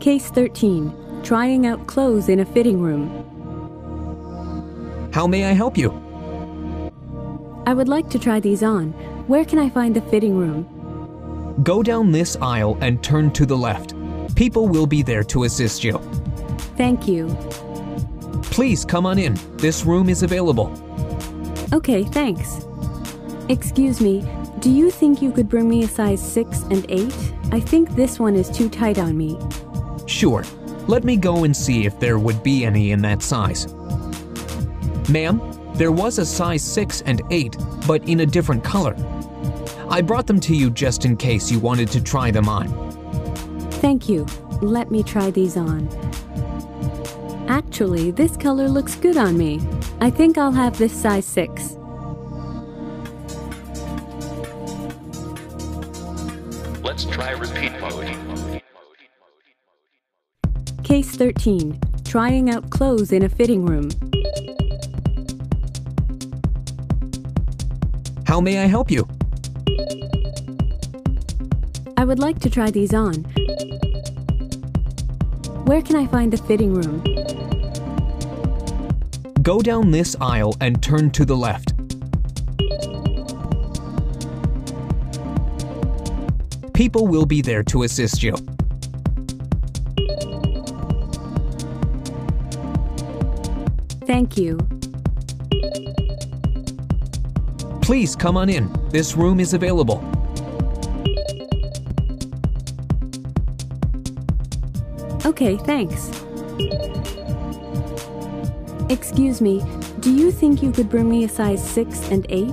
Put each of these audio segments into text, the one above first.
Case 13 Trying out clothes in a fitting room. How may I help you? I would like to try these on. Where can I find the fitting room? Go down this aisle and turn to the left. People will be there to assist you. Thank you. Please come on in. This room is available. Okay, thanks. Excuse me, do you think you could bring me a size 6 and 8? I think this one is too tight on me. Sure. Let me go and see if there would be any in that size. Ma'am, there was a size 6 and 8, but in a different color. I brought them to you just in case you wanted to try them on. Thank you. Let me try these on. Actually, this color looks good on me. I think I'll have this size 6. Let's try repeat mode. Case 13 Trying out clothes in a fitting room. How may I help you? I would like to try these on. Where can I find the fitting room? Go down this aisle and turn to the left. People will be there to assist you. Thank you. Please come on in. This room is available. Okay, thanks. Excuse me, do you think you could bring me a size 6 and 8?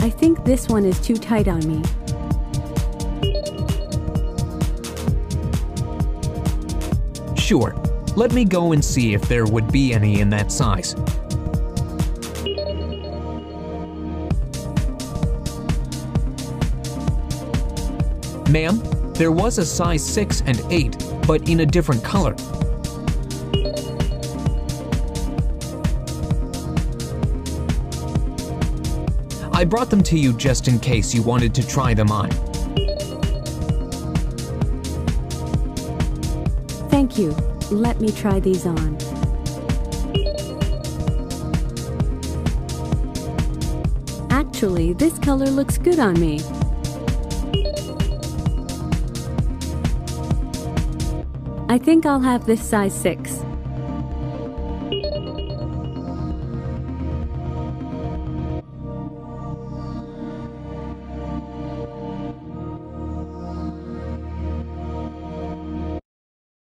I think this one is too tight on me. Sure. Let me go and see if there would be any in that size. Ma'am, there was a size 6 and 8, but in a different color. I brought them to you just in case you wanted to try them on. Thank you. Let me try these on. Actually, this color looks good on me. I think I'll have this size 6.